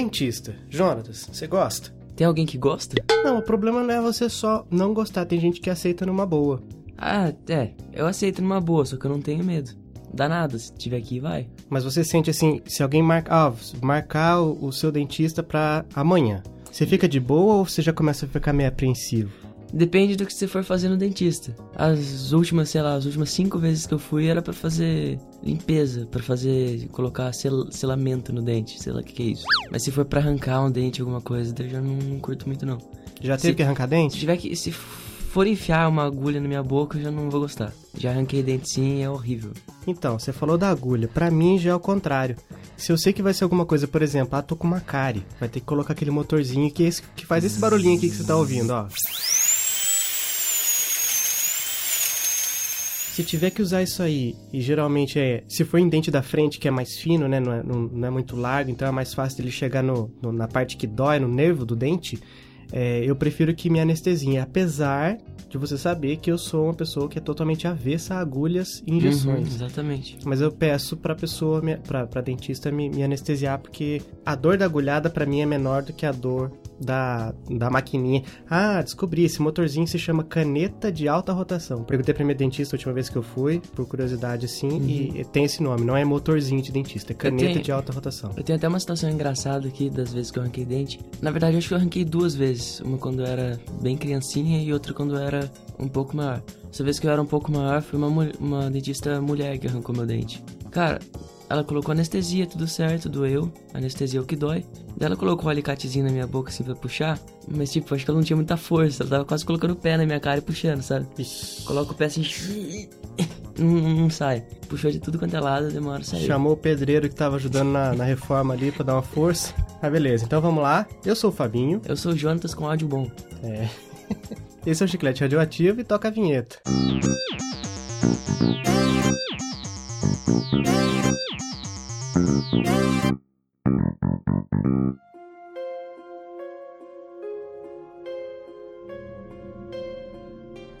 Dentista. Jonatas, você gosta? Tem alguém que gosta? Não, o problema não é você só não gostar, tem gente que aceita numa boa. Ah, é. Eu aceito numa boa, só que eu não tenho medo. Dá nada, se tiver aqui, vai. Mas você sente assim, se alguém marca, ah, marcar o, o seu dentista pra amanhã, você fica de boa ou você já começa a ficar meio apreensivo? Depende do que você for fazer no dentista. As últimas, sei lá, as últimas cinco vezes que eu fui era pra fazer limpeza, pra fazer, colocar sel, selamento no dente, sei lá o que, que é isso. Mas se for pra arrancar um dente, alguma coisa, eu já não, não curto muito não. Já teve Se- que arrancar Se dente? tiver que, se for enfiar uma agulha na minha boca, eu já não vou gostar. Já arranquei dente sim, é horrível. Então, você falou da agulha. Pra mim já é o contrário. Se eu sei que vai ser alguma coisa, por exemplo, ah, tô com uma cárie, vai ter que colocar aquele motorzinho que, é esse, que faz esse barulhinho aqui que você tá ouvindo, ó. Se tiver que usar isso aí, e geralmente é. Se for em dente da frente, que é mais fino, né? Não é, não, não é muito largo, então é mais fácil dele chegar no, no- na parte que dói, no nervo do dente. é, eu prefiro que me anestesie, apesar de você saber que eu sou uma pessoa que é totalmente avessa a agulhas e injeções. Uhum, exatamente. Mas eu peço pra pessoa, pra, pra dentista me, me anestesiar, porque a dor da agulhada pra mim é menor do que a dor da, da maquininha. Ah, descobri, esse motorzinho se chama caneta de alta rotação. Perguntei pra minha dentista a última vez que eu fui, por curiosidade assim, e tem esse nome, não é motorzinho de dentista, é caneta tenho- de alta rotação. Eu tenho até uma situação engraçada aqui das vezes que eu arranquei dente. Na verdade, eu acho que eu arranquei duas vezes. Uma quando eu era bem criancinha e outra quando eu era um pouco maior. Essa vez que eu era um pouco maior, foi uma, uma dentista mulher que arrancou meu dente. Cara, ela colocou anestesia, tudo certo, doeu. Anestesia é o que dói. Daí ela colocou um alicatezinho na minha boca assim pra puxar. Mas tipo, acho que ela não tinha muita força. Ela tava quase colocando o pé na minha cara e puxando, sabe? Coloca o pé assim. Não, não sai. Puxou de tudo quanto é lado, demora sair. Chamou o pedreiro que tava ajudando na, na reforma ali pra dar uma força. Ah, beleza, então vamos lá. Eu sou o Fabinho. Eu sou o Jonatas com áudio bom. É. Esse é o Chiclete Radioativo e toca a vinheta.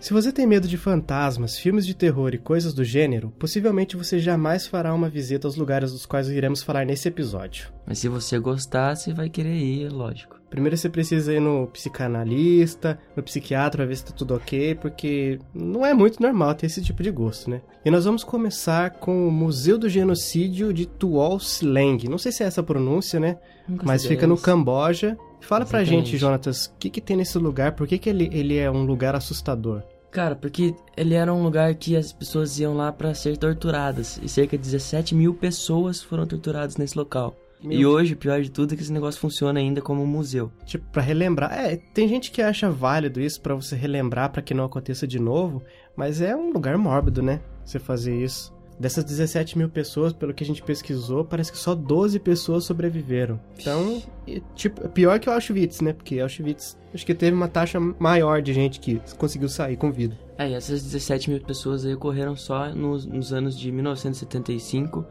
Se você tem medo de fantasmas, filmes de terror e coisas do gênero, possivelmente você jamais fará uma visita aos lugares dos quais iremos falar nesse episódio. Mas se você gostar, você vai querer ir, lógico. Primeiro você precisa ir no psicanalista, no psiquiatra pra ver se tá tudo ok, porque não é muito normal ter esse tipo de gosto, né? E nós vamos começar com o Museu do Genocídio de Tuol Sleng. Não sei se é essa a pronúncia, né? Nunca Mas fica no Camboja. Fala pra Exatamente. gente, Jonatas, o que, que tem nesse lugar? Por que, que ele, ele é um lugar assustador? Cara, porque ele era um lugar que as pessoas iam lá pra ser torturadas. E cerca de 17 mil pessoas foram torturadas nesse local. Meu E hoje, o pior de tudo é que esse negócio funciona ainda como um museu. Tipo, pra relembrar. É, tem gente que acha válido isso pra você relembrar pra que não aconteça de novo, mas é um lugar mórbido, né? Você fazer isso. Dessas 17 mil pessoas, pelo que a gente pesquisou, parece que só 12 pessoas sobreviveram. Então, tipo, é pior que o Auschwitz, né? Porque Auschwitz, acho que teve uma taxa maior de gente que conseguiu sair com vida. É, e essas 17 mil pessoas aí ocorreram só nos, nos anos de 1975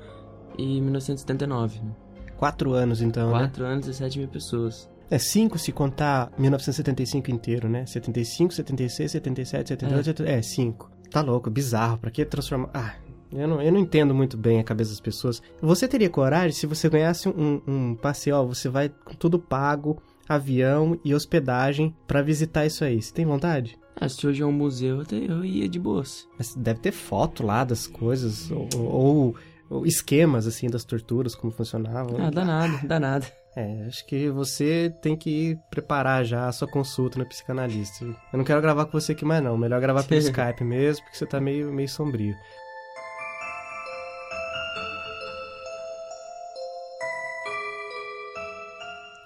e 1979. Né? Quatro anos, então, né? 4 anos, 17 mil pessoas. É cinco se contar 1975 inteiro, né? 75, 76, 77, 78, 78 é, cinco. Tá louco, bizarro. Pra que transformar... Ah, eu não, eu não entendo muito bem a cabeça das pessoas. Você teria coragem se você ganhasse um, um passeio, ó, você vai com tudo pago, avião e hospedagem pra visitar isso aí. Você tem vontade? Ah, se hoje é um museu, eu ia de boas. Mas deve ter foto lá das coisas, ou- ou esquemas, assim, das torturas, como funcionavam. Ah, dá nada, dá nada. É, acho que você tem que preparar já a sua consulta no psicanalista. Eu não quero gravar com você aqui mais não, melhor gravar pelo Skype mesmo, porque você tá meio, meio sombrio.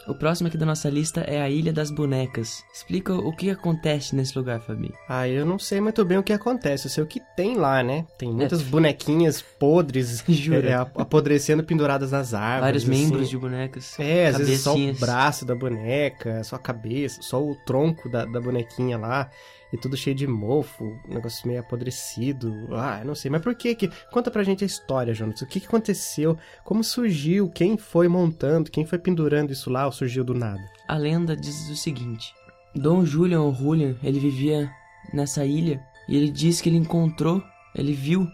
O próximo aqui da nossa lista é a Ilha das Bonecas. Explica o que acontece nesse lugar, Fabi. Ah, eu não sei muito bem o que acontece, eu sei o que tem lá, né? Tem muitas bonequinhas podres, é, apodrecendo penduradas nas árvores. Vários membros assim. de bonecas. É, às vezes só o braço da boneca, só a cabeça, só o tronco da, da bonequinha lá. E tudo cheio de mofo, um negócio meio apodrecido. Ah, não sei. Mas por que que... Conta pra gente a história, Jonas. O que que aconteceu? Como surgiu? Quem foi montando? Quem foi pendurando isso lá ou surgiu do nada? A lenda diz o seguinte: Dom Julian ou Julian, ele vivia nessa ilha e ele diz que ele encontrou, ele viu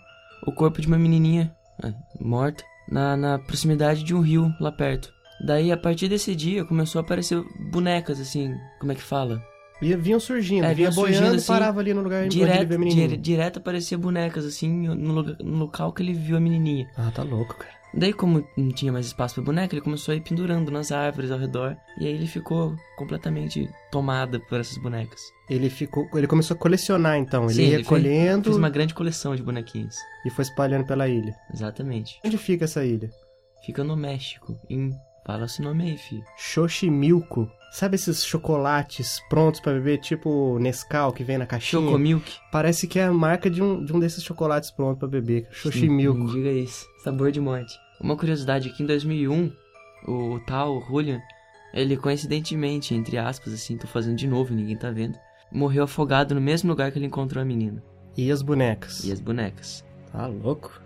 o corpo de uma menininha ah, morta na, na proximidade de um rio lá perto. Daí, a partir desse dia, começou a aparecer bonecas, assim, como é que fala? E vinham surgindo, É, vinha surgindo, boiando e assim, parava ali no lugar onde ele Direto, vê a menininha. dire- direto aparecia bonecas, assim, no, lugar- no local que ele viu a menininha. Ah, tá louco, cara. Daí, como não tinha mais espaço pra boneca, ele começou a ir pendurando nas árvores ao redor. E aí ele ficou completamente tomada por essas bonecas. Ele ficou, ele começou a colecionar então, ele Sim, ia ele fez- recolhendo Fez uma grande coleção de bonequinhos. e foi espalhando pela ilha. Exatamente. Onde fica essa ilha? Fica no México, em... Fala esse nome aí, filho. Xochimilco. Sabe esses chocolates prontos pra beber, tipo Nescau que vem na caixinha? Chocomilk. Parece que é a marca de um, de um desses chocolates prontos pra beber. Não Xochimilco. diga isso. Sabor de morte. Uma curiosidade aqui, em 2001, o tal o Julian, ele coincidentemente, entre aspas, assim, tô fazendo de novo, ninguém tá vendo, morreu afogado no mesmo lugar que ele encontrou a menina. E as bonecas? E as bonecas. Tá louco?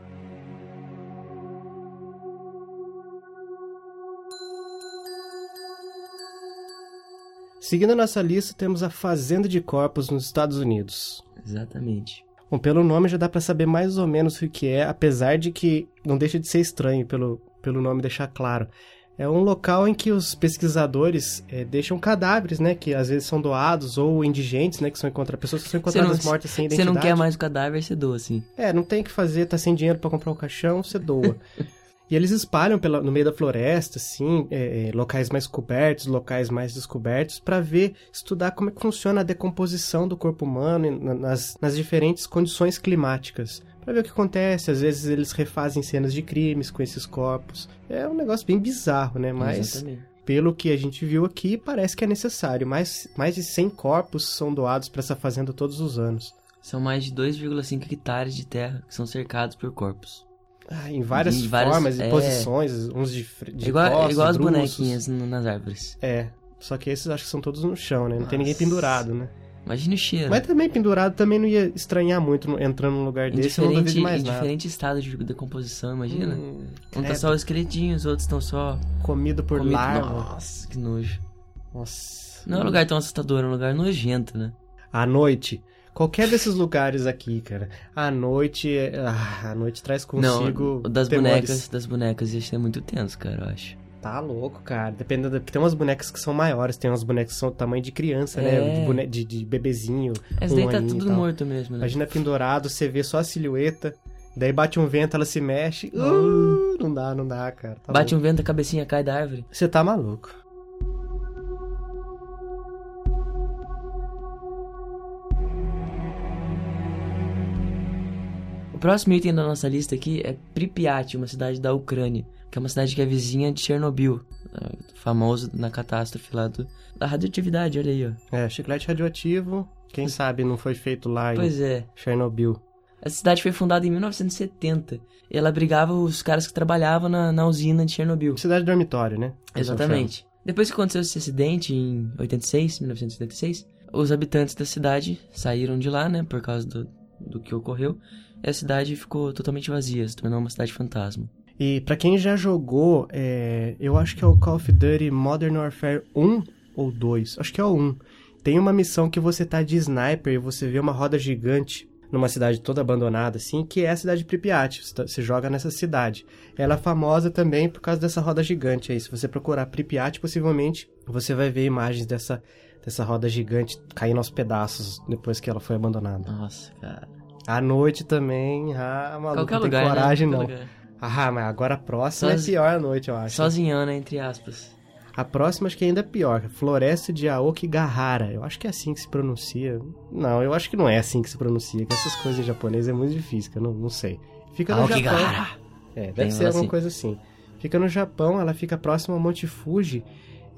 Seguindo a nossa lista, temos a Fazenda de Corpos nos Estados Unidos. Exatamente. Bom, pelo nome já dá pra saber mais ou menos o que é, apesar de que não deixa de ser estranho pelo, pelo nome deixar claro. É um local em que os pesquisadores eh, deixam cadáveres, né? Que às vezes são doados, ou indigentes, né? Que são encontradas, pessoas que são encontradas não- mortas sem Você identidade. não quer mais o cadáver, você doa, assim. É, não tem o que fazer, tá sem dinheiro pra comprar um caixão, você doa. e eles espalham pela, no meio da floresta, assim, é, é, locais mais cobertos, locais mais descobertos, pra ver, estudar como é que funciona a decomposição do corpo humano na- nas, nas diferentes condições climáticas. Pra ver o que acontece, às vezes eles refazem cenas de crimes com esses corpos. É um negócio bem bizarro, né? Mas Exatamente. pelo que a gente viu aqui, parece que é necessário. Mais, mais de 100 corpos são doados pra essa fazenda todos os anos. São mais de 2,5 hectares de terra que são cercados por corpos. Ah, em várias Em várias- formas e é. posições, uns de, de É igual, costas, igual as bruços. bonequinhas nas árvores. É, só que esses acho que são todos no chão, né? Não tem ninguém Nossa. pendurado, né? Imagine o cheiro. Mas também pendurado também não ia estranhar muito entrando num lugar desse, eu não duvido mais em nada. diferente estado de decomposição, imagina. Hum, um tá só os esqueletinhos, outros estão só comido por comido- larva. Nossa, que nojo. Nossa. Não é um lugar tão assustador, é um lugar nojento, né? À noite. Qualquer desses lugares aqui, cara. À noite, é- ah, a noite traz consigo Não, das temores. bonecas, das bonecas ia ser muito tenso, cara, eu acho. Tá louco, cara. Dependendo da... Tem umas bonecas que são maiores, tem umas bonecas que são do tamanho de criança, né? É. De, bone... de, de bebezinho. Um daí tá tudo morto mesmo, né? Imagina pendurado, você vê só a silhueta, daí bate um vento, ela se mexe. Uh, não dá, não dá, cara. Tá Bate louco. um vento, a cabecinha cai da árvore. Você tá maluco. Próximo item da nossa lista aqui é Pripyat, uma cidade da Ucrânia, que é uma cidade que é vizinha de Chernobyl, é, famoso na catástrofe lá do, da radioatividade, olha aí, ó. É, chiclete radioativo, quem sabe não foi feito lá Pois em é. Chernobyl. Essa cidade foi fundada em 1970 e ela abrigava os caras que trabalhavam na, na usina de Chernobyl. Cidade dormitório, né? Exatamente. Depois que aconteceu esse acidente em 86, 1986, os habitantes da cidade saíram de lá, né, por causa do, do que ocorreu. E a cidade ficou totalmente vazia, se tornou uma cidade fantasma. E pra quem já jogou, é, eu acho que é o Call of Duty Modern Warfare 1 ou 2, acho que é o 1. Tem uma missão que você tá de sniper e você vê uma roda gigante numa cidade toda abandonada, assim, que é a cidade de Pripyat. Você, tá- você joga nessa cidade. Ela é famosa também por causa dessa roda gigante aí. Se você procurar Pripyat, possivelmente você vai ver imagens dessa, dessa roda gigante caindo aos pedaços depois que ela foi abandonada. Nossa, cara. À noite também, ah, maluco, Qualquer não tem lugar, coragem né? não. Lugar. Ah, mas agora a próxima Sozi- é pior à noite, eu acho. Sozinhona, entre aspas. A próxima acho que ainda é pior. Floresta de Aokigahara. Eu acho que é assim que se pronuncia. Não, eu acho que não é assim que se pronuncia. Que essas coisas em japonês é muito difícil, eu não, não sei. Fica no Japão. Aokigahara. É, deve Tem ser alguma assim. coisa assim. Fica no Japão, ela fica próxima ao Monte Fuji.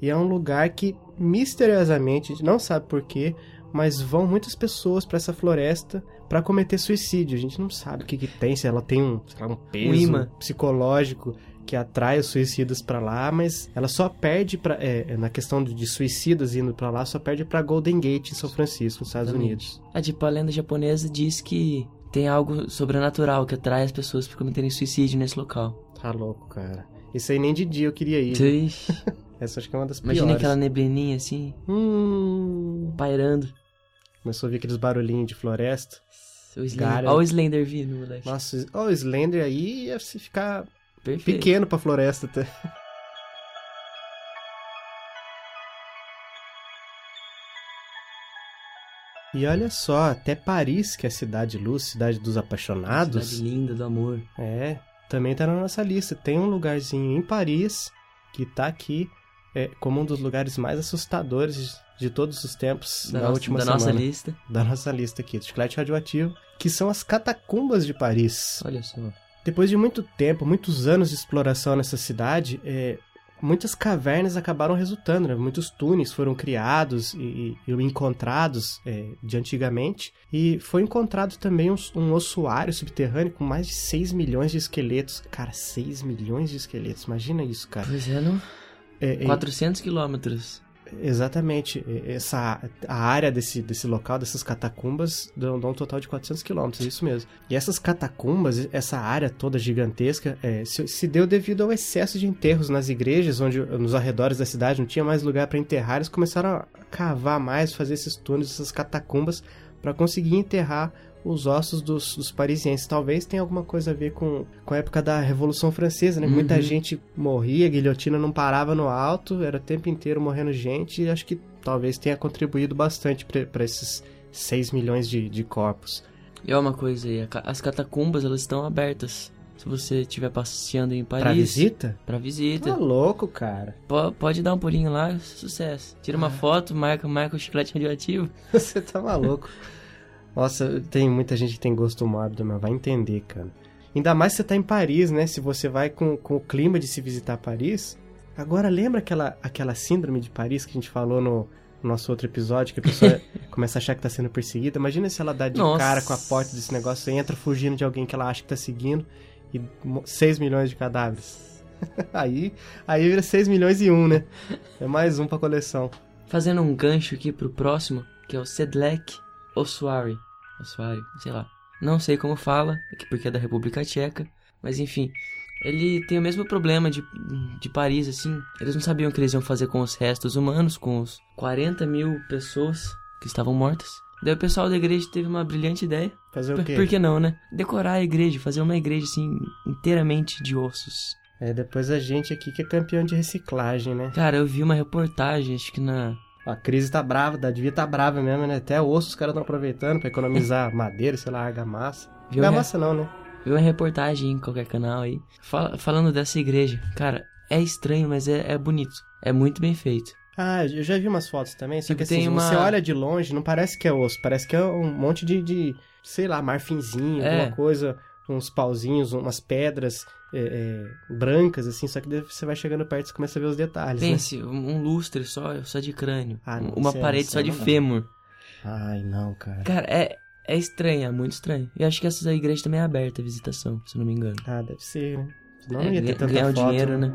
E é um lugar que, misteriosamente, a gente não sabe porquê, mas vão muitas pessoas pra essa floresta pra cometer suicídio. A gente não sabe o que, que tem, se ela tem um, lá, um peso imã. psicológico que atrai os suicidas pra lá, mas ela só perde pra, é, na questão de suicidas indo pra lá, só perde pra Golden Gate em São Francisco, nos Estados. Unidos. A tipo, a lenda japonesa diz que tem algo sobrenatural que atrai as pessoas para cometerem suicídio nesse local. Tá louco, cara. Isso aí nem de dia eu queria ir. Ixi, Essa acho que é uma das Imagina piores. aquela neblininha assim, Hum, pairando. Começou a ouvir aqueles barulhinhos de floresta. O Slender, Olha o Slender vindo, moleque. Nossa, olha o Slender aí ia se ficar Perfeito. pequeno pra floresta até. E olha só, até Paris, que é a cidade luz, cidade dos apaixonados. Cidade linda do amor. É, também tá na nossa lista. Tem um lugarzinho em Paris que tá aqui é, como um dos lugares mais assustadores de todos os tempos Da, na nossa, última da semana. nossa lista. Da nossa lista aqui, do chiclete radioativo, que são as catacumbas de Paris. Olha só. Depois de muito tempo, muitos anos de exploração nessa cidade, é, muitas cavernas acabaram resultando, né? muitos túneis foram criados e, e- encontrados é, de antigamente. E foi encontrado também um, um ossuário subterrâneo com mais de 6 milhões de esqueletos. Cara, 6 milhões de esqueletos, imagina isso, cara. Pois é, não? É, é, 400 quilômetros. Exatamente. Essa, a área desse, desse local, dessas catacumbas, dão um total de 400 quilômetros, é isso mesmo. E essas catacumbas, essa área toda gigantesca, é, se, se deu devido ao excesso de enterros nas igrejas, onde nos arredores da cidade não tinha mais lugar para enterrar, eles começaram a cavar mais, fazer esses túneis, essas catacumbas, para conseguir enterrar os ossos dos, dos parisienses. Talvez tenha alguma coisa a ver com, com a época da Revolução Francesa, né? Muita Uhum. gente morria, a guilhotina não parava no alto, era o tempo inteiro morrendo gente, e acho que talvez tenha contribuído bastante para esses 6 milhões de, de corpos. E ó, uma coisa aí, as catacumbas elas estão abertas. Se você estiver passeando em Paris. Pra visita? Pra visita. Tá louco, cara. Po- pode dar um pulinho lá, sucesso. Tira Ah. uma foto, marca, marca o chiclete radioativo. Você tá maluco. Nossa, tem muita gente que tem gosto mórbido, mas vai entender, cara. Ainda mais se você tá em Paris, né? Se você vai com, com o clima de se visitar Paris. Agora, lembra aquela, aquela síndrome de Paris que a gente falou no nosso outro episódio, que a pessoa começa a achar que tá sendo perseguida? Imagina se ela dá de Nossa. cara com a porta desse negócio, entra fugindo de alguém que ela acha que tá seguindo e 6 milhões de cadáveres. aí, aí vira 6 milhões e um, né? É mais um pra coleção. Fazendo um gancho aqui pro próximo, que é o Sedlec Ossuary. Ossuary, sei lá. Não sei como fala, aqui porque é da República Tcheca. Mas enfim, ele tem o mesmo problema de, de Paris, assim. Eles não sabiam o que eles iam fazer com os restos humanos, com os 40 mil pessoas que estavam mortas. Daí o pessoal da igreja teve uma brilhante ideia. Fazer o quê? por que não, né? Decorar a igreja, fazer uma igreja assim, inteiramente de ossos. É, depois a gente aqui que é campeão de reciclagem, né? Cara, eu vi uma reportagem, acho que na. A crise tá brava, da devia tá brava mesmo, né? Até osso os caras estão aproveitando pra economizar madeira, sei lá, argamassa. Viu, né? Argamassa não, né? Vi uma reportagem em qualquer canal aí, fala- falando dessa igreja. Cara, é estranho, mas é, é bonito. É muito bem feito. Ah, eu já vi umas fotos também, só Tipo, que assim, uma- você olha de longe, não parece que é osso, parece que é um monte de, de sei lá, marfinzinho, É. alguma coisa, uns pauzinhos, umas pedras é, é, brancas, assim, só que você vai chegando perto e começa a ver os detalhes, né? Pense, um um lustre só, só de crânio. Ah, não, uma é- parede isso só é de fêmur. Ai, não, cara. Cara, é, é estranho, é muito estranho. E acho que essa igreja também é aberta a visitação, se eu não me engano. Ah, deve ser, né? Senão É, não ia ter tanta ganhar o foto, dinheiro, né?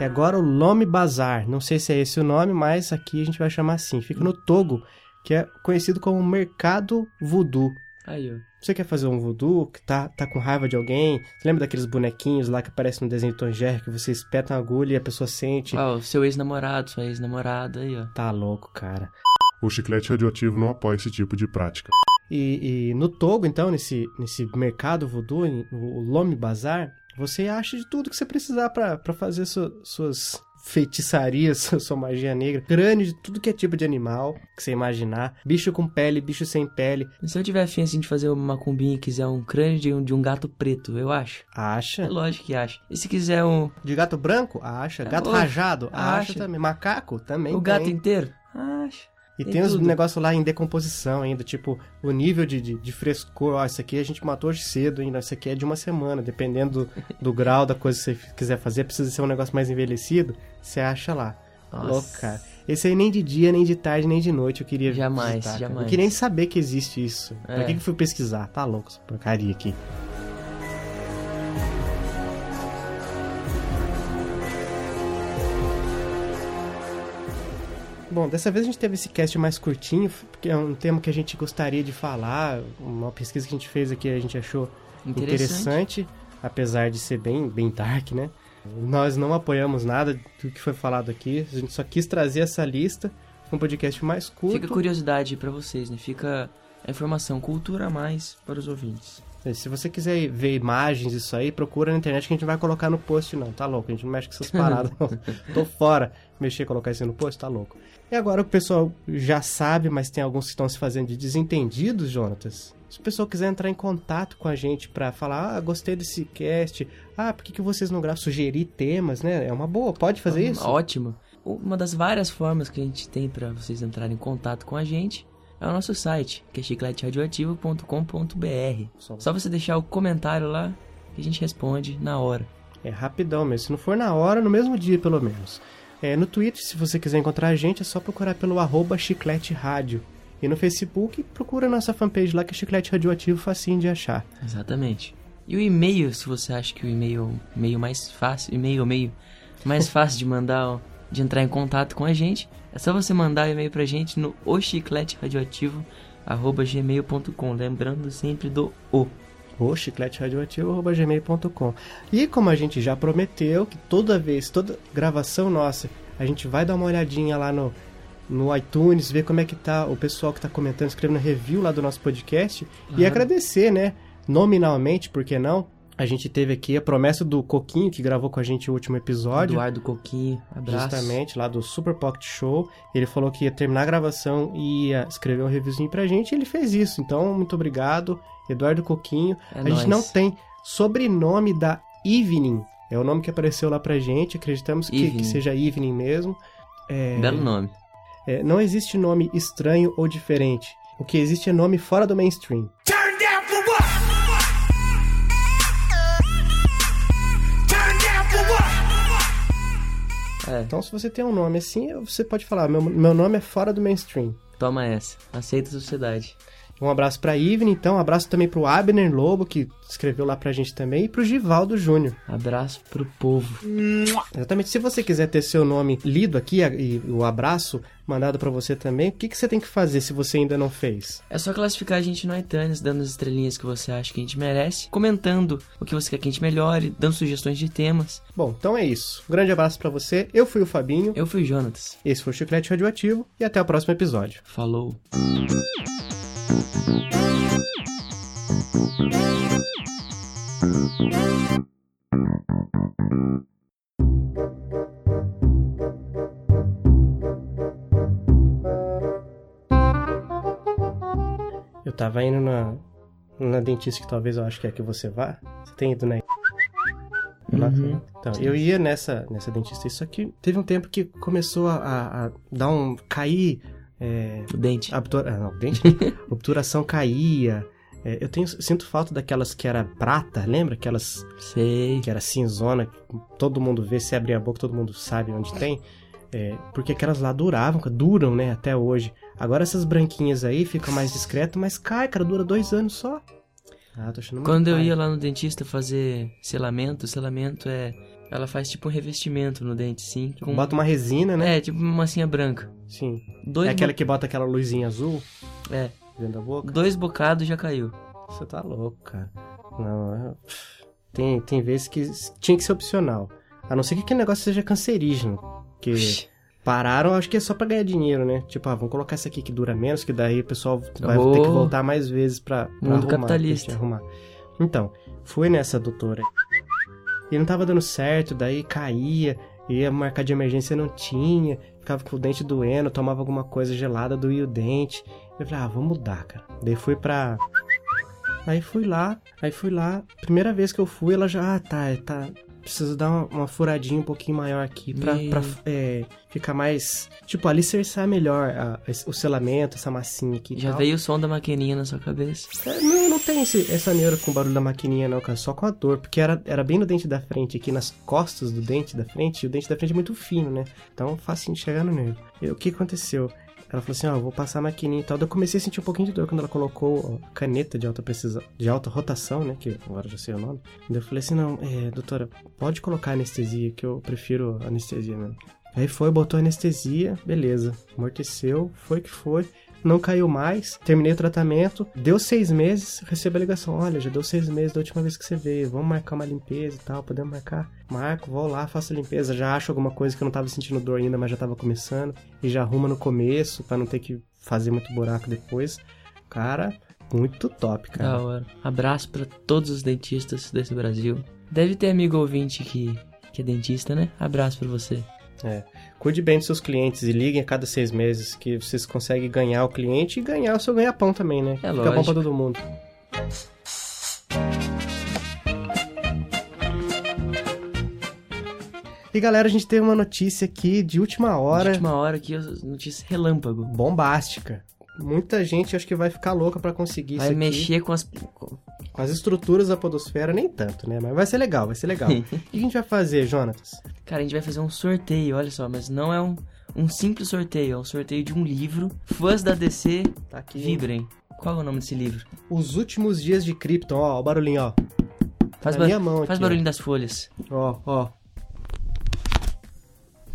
E agora o Lome Bazar. Não sei se é esse o nome, mas aqui a gente vai chamar assim. Fica no Togo, que é conhecido como Mercado Voodoo. Aí, ó. Você quer fazer um voodoo, que tá, tá com raiva de alguém? Você lembra daqueles bonequinhos lá que aparecem no desenho de Tom Jerry, que você espeta uma agulha e a pessoa sente? Ó, o seu ex-namorado, sua ex-namorada, aí, ó. Tá louco, cara. O chiclete radioativo não apoia esse tipo de prática. E, e no Togo, então, nesse, nesse mercado voodoo, em- o Lome Bazar, você acha de tudo que você precisar pra pra fazer su- suas feitiçarias, sua, sua magia negra. Crânio de tudo que é tipo de animal que você imaginar. Bicho com pele, bicho sem pele. Se eu tiver afim assim de fazer uma cumbinha e quiser um crânio de um, de um gato preto, eu acho. É Acha. lógico que acho. E se quiser um, De gato branco? Acha. Gato Oxe, rajado? Acha acha. também. Macaco? Também o gato tem. inteiro, acho. E tem tem tudo. negócios lá em decomposição ainda, tipo, o nível de, de, de frescor, ó, isso aqui a gente matou hoje cedo ainda, isso aqui é de uma semana, dependendo do, do grau da coisa que você quiser fazer, precisa ser um negócio mais envelhecido, você acha lá. Nossa. Louco, cara. Esse aí nem de dia, nem de tarde, nem de noite eu queria Jamais, visitar, jamais. Eu queria nem saber que existe isso. É. Pra que que eu fui pesquisar? Tá louco essa porcaria aqui. Bom, dessa vez a gente teve esse cast mais curtinho, porque é um tema que a gente gostaria de falar, uma pesquisa que a gente fez aqui a gente achou Interessante. interessante, apesar de ser bem, bem dark, né? Nós não apoiamos nada do que foi falado aqui, a gente só quis trazer essa lista, um podcast mais curto. Fica curiosidade pra vocês, né? Fica a informação, cultura a mais para os ouvintes. E Se você quiser ver imagens disso aí, procura na internet que a gente vai colocar no post, não. Tá louco, a gente não mexe com essas paradas, não. Tô fora. Mexer e colocar isso no post, tá louco. E agora o pessoal já sabe, mas tem alguns que estão se fazendo de desentendidos, Jonatas. Se o pessoal quiser entrar em contato com a gente pra falar, ah, gostei desse cast, ah, por que, que vocês não gravam? Sugerir temas, né? É uma boa, pode fazer isso? Ótimo. Uma das várias formas que a gente tem pra vocês entrarem em contato com a gente é o nosso site, que é chicleteradioativo.com.br. Só- Só você deixar o comentário lá que a gente responde na hora. É rapidão mesmo. Se não for na hora, no mesmo dia, pelo menos. É, no Twitter, se você quiser encontrar a gente, é só procurar pelo arroba Chiclete Rádio. E no Facebook, procura a nossa fanpage lá, que é Chiclete Radioativo, facinho de achar. Exatamente. E o e-mail, se você acha que o e-mail é o meio mais fácil, e-mail, meio mais fácil de mandar, de entrar em contato com a gente, é só você mandar o e-mail pra gente no ochicleteradioativo@gmail.com, lembrando sempre do o. ou chicleteradioativo.gmail.com. E como a gente já prometeu, que toda vez, toda gravação nossa, a gente vai dar uma olhadinha lá no, no iTunes, ver como é que tá o pessoal que tá comentando, escrevendo review lá do nosso podcast. E Claro. agradecer, né? Nominalmente, por que não? A gente teve aqui a promessa do Coquinho, que gravou com a gente o último episódio. Eduardo Coquinho, abraço. Justamente, lá do Super Pocket Show. Ele falou que ia terminar a gravação e ia escrever um reviewzinho pra gente e ele fez isso. Então, muito obrigado, Eduardo Coquinho. É a nóis. gente não tem sobrenome da Evening. É o nome que apareceu lá pra gente. Acreditamos que, que seja Evening mesmo. É, Belo nome. é, não existe nome estranho ou diferente. O que existe é nome fora do mainstream. Turn É, Então, se você tem um nome assim, você pode falar: meu, meu nome é fora do mainstream. toma essa. Aceita a sociedade. Um abraço pra Evelyn, então. Um abraço também pro Abner Lobo, que escreveu lá pra gente também. E pro Givaldo Júnior. Abraço pro povo. Exatamente. Se você quiser ter seu nome lido aqui a- e o abraço mandado pra você também, o que, que você tem que fazer se você ainda não fez? É só classificar a gente no iTunes, dando as estrelinhas que você acha que a gente merece, comentando o que você quer que a gente melhore, dando sugestões de temas. Bom, então é isso. Um grande abraço pra você. Eu fui o Fabinho. Eu fui o Jonatas. Esse foi o Chiclete Radioativo. E até o próximo episódio. Falou. Eu tava indo na, na dentista que talvez eu acho que é que você vá. Você tem ido, né? Uhum. Então, eu ia nessa, nessa dentista, isso aqui teve um tempo que começou a, a- a dar um. cair. É, O dente. a obtura- ah, não, dente, obturação caía. É, eu tenho, sinto falta daquelas que era prata, lembra? Aquelas Sei. que era cinzona, que todo mundo vê, se abrir a boca, todo mundo sabe onde tem. É, porque aquelas lá duravam, duram, né, até hoje. Agora essas branquinhas aí ficam mais discreto, mas cai, cara, dura dois anos só. Ah, tô achando Quando eu ia lá no dentista fazer selamento, selamento é. Ela faz tipo um revestimento no dente, sim. Com... Bota uma resina, né? É, tipo uma massinha branca. Sim. Dois, é aquela bo- que bota aquela luzinha azul é, dentro da boca. dois bocados já caiu. Você tá louco, cara. Não, é... tem, tem vezes que tinha que ser opcional. A não ser que aquele negócio seja cancerígeno. Que pararam, acho que é só pra ganhar dinheiro, né? Tipo, ah, vamos colocar essa aqui que dura menos, que daí o pessoal vai Oh. ter que voltar mais vezes pra, pra Mundo arrumar. capitalista. arrumar. Então, fui nessa doutora. E não tava dando certo, daí caía, ia marcar de emergência, não tinha, ficava com o dente doendo, tomava alguma coisa gelada, doía o dente. Eu falei, ah, vamos mudar, cara. Daí fui pra. Aí fui lá, aí fui lá. Primeira vez que eu fui, ela já, ah, tá, tá. Preciso dar uma, uma furadinha um pouquinho maior aqui pra, Meu. pra é, ficar mais. Tipo, alicerçar melhor a- esse- o selamento, essa massinha aqui. e Já tal. veio o som da maquininha na sua cabeça. É, Não, não esse- essa neura com o barulho da maquininha, não, cara. Só com a dor. Porque era, era bem no dente da frente, aqui nas costas do dente da frente. E o dente da frente é muito fino, né? Então, facinho de chegar no nervo. E o que aconteceu? Ela falou assim, ó, vou passar a maquininha e tal. Daí eu comecei a sentir um pouquinho de dor quando ela colocou a caneta de alta precisão, de alta rotação, né? Que agora já sei o nome. Daí eu falei assim, não, é, doutora, pode colocar anestesia, que eu prefiro anestesia mesmo. Aí foi, botou anestesia, beleza. Amorteceu, foi que foi. Não caiu mais, terminei o tratamento. Deu seis meses, recebo a ligação. Olha, já deu seis meses da última vez que você veio. Vamos marcar uma limpeza e tal. Podemos marcar? Marco, vou lá, faço a limpeza. Já acho alguma coisa que eu não tava sentindo dor ainda, mas já tava começando. E já arruma no começo, pra não ter que fazer muito buraco depois. Cara, Muito top, cara. Da hora. Abraço pra todos os dentistas desse Brasil. Deve ter amigo ouvinte que, que é dentista, né? Abraço pra você. É. Cuide bem dos seus clientes e liguem a cada seis meses, que vocês conseguem ganhar o cliente e ganhar o seu ganha-pão também, né? É Fica bom pra todo mundo. E galera, a gente teve uma notícia aqui de última hora, Última hora aqui, as notícias relâmpago. bombástica. Muita gente acho que vai ficar louca pra conseguir Vai isso aqui. mexer com as. Com as estruturas da podosfera, nem tanto, né? Mas vai ser legal, vai ser legal. o que a gente vai fazer, Jonatas? Cara, a gente vai fazer um sorteio, olha só, mas não é um, um simples sorteio, é um sorteio de um livro. Fãs da DC, Tá aqui. vibrem. Qual é o nome desse livro? Os últimos dias de Krypton, ó, ó o barulhinho, ó. Faz, Na ba- minha mão faz aqui, barulhinho das folhas. Ó, ó,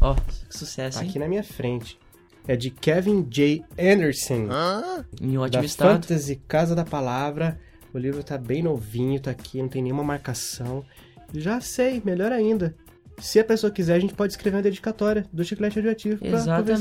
Ó, que sucesso, tá hein? aqui na minha frente. É de Kevin J. Anderson, Em ótimo da estado. Fantasy Casa da Palavra. O livro tá bem novinho, tá aqui, não tem nenhuma marcação. Já sei, melhor ainda. Se a pessoa quiser, a gente pode escrever uma dedicatória do chiclete radioativo pra, Exatamente,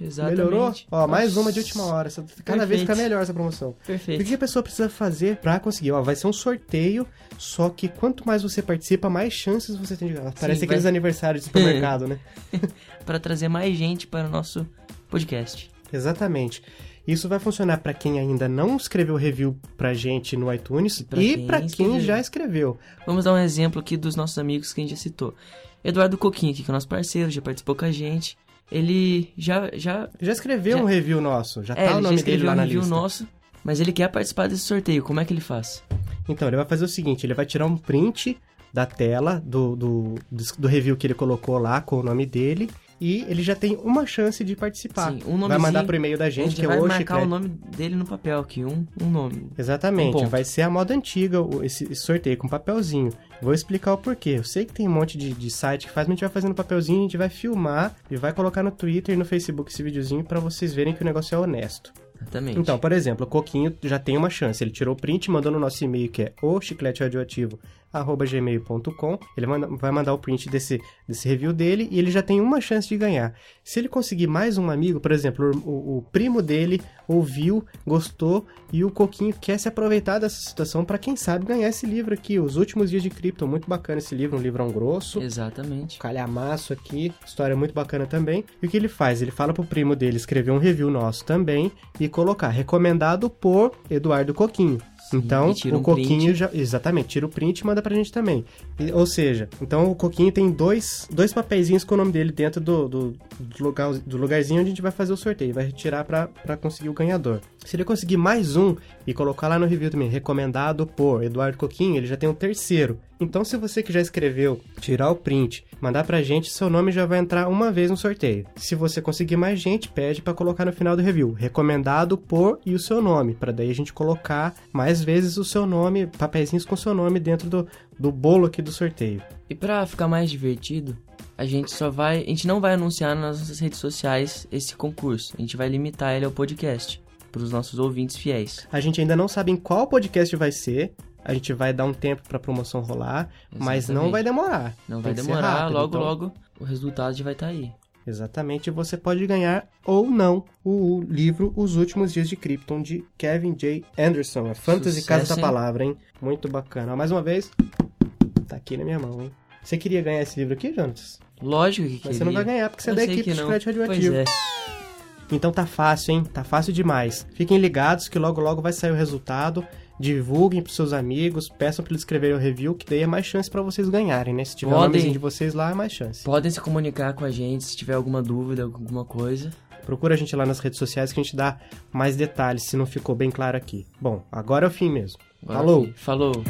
vencedor. exatamente. Melhorou? Ó, mais uma de última hora. Cada vez Perfeito. fica melhor essa promoção. O Perfeito. que a pessoa precisa fazer pra conseguir? Ó, vai ser um sorteio, só que quanto mais você participa, mais chances você tem de ganhar. Parece vai- aqueles aniversários de supermercado, né? Para trazer mais gente para o nosso podcast. Exatamente. Isso vai funcionar pra quem ainda não escreveu review pra gente no iTunes pra e quem pra quem escreveu. já escreveu. Vamos dar um exemplo aqui dos nossos amigos que a gente já citou. Eduardo Coquinho, aqui, que é o nosso parceiro, já participou com a gente. Ele já, já, Já escreveu Já- um review nosso, já é, tá o nome dele lá um na review lista. nosso, mas ele quer participar desse sorteio. Como é que ele faz? Então, ele vai fazer o seguinte, ele vai tirar um print da tela do, do, do review que ele colocou lá com o nome dele e ele já tem uma chance de participar. Sim, um vai mandar pro e-mail da gente, que é vai o marcar chiclete. o nome dele no papel aqui, um, um nome. Exatamente, Um vai ser a moda antiga esse, sorteio com papelzinho. Vou explicar o porquê. Eu sei que tem um monte de, de site que faz, mas a gente vai fazendo papelzinho, a gente vai filmar e vai colocar no Twitter e no Facebook esse videozinho pra vocês verem que o negócio é honesto. Exatamente. Então, por exemplo, o Coquinho já tem uma chance. Ele tirou o print, mandou no nosso e-mail que é o chicleteradioativo@gmail.com. Ele vai mandar o print desse, desse review dele e ele já tem uma chance de ganhar. Se ele conseguir mais um amigo, por exemplo, o, o primo dele ouviu, gostou e o Coquinho quer se aproveitar dessa situação para quem sabe ganhar esse livro aqui, Os Últimos Dias de Krypton. Muito bacana esse livro, um livrão grosso Exatamente. calhamaço aqui, história muito bacana também. E o que ele faz? Ele fala pro primo dele escrever um review nosso também e colocar recomendado por Eduardo Coquinho. Então, o um Coquinho print. já. Exatamente, tira o print e manda pra gente também. E- ou seja, então o Coquinho tem dois, dois papeizinhos com o nome dele dentro do, do, do lugar, do lugarzinho onde a gente vai fazer o sorteio. Vai retirar pra, pra conseguir o ganhador. Se ele conseguir mais um e colocar lá no review também, recomendado por Eduardo Coquinho, ele já tem um terceiro. Então, se você que já escreveu, tirar o print, mandar pra gente, seu nome já vai entrar uma vez no sorteio. Se você conseguir mais gente, pede pra colocar no final do review, recomendado por e o seu nome, Pra daí a gente colocar mais vezes o seu nome, papeizinhos com seu nome dentro do, do bolo aqui do sorteio. E pra ficar mais divertido, a gente só vai. A gente não vai anunciar nas nossas redes sociais esse concurso. A gente vai limitar ele ao podcast. Pros nossos ouvintes fiéis. A gente ainda não sabe em qual podcast vai ser. A gente vai dar um tempo pra promoção rolar, mas não Exatamente. vai demorar. Não vai demorar, rápido, logo, então- logo o resultado já vai estar aí. Exatamente, você pode ganhar ou não o livro Os Últimos Dias de Krypton de Kevin J. Anderson. É Fantasy Sucesso, Casa da? Palavra, hein? Muito bacana. Mais uma vez, tá aqui na minha mão, hein? Você queria ganhar esse livro aqui, Jonas? Lógico que Mas você não vai ganhar, porque você é Eu da sei equipe de não. Chiclete Pois Radioativo. é. Então tá fácil, hein? Tá fácil demais. Fiquem ligados que logo logo vai sair o resultado. Divulguem pros seus amigos, peçam pra eles escreverem o review, que daí é mais chance pra vocês ganharem, né? Se tiver o Podem. nomezinho de vocês lá, é mais chance. Podem se comunicar com a gente se tiver alguma dúvida, alguma coisa. Procura a gente lá nas redes sociais que a gente dá mais detalhes se não ficou bem claro aqui. Bom, agora é o fim mesmo. Agora, Falou! filho, Falou!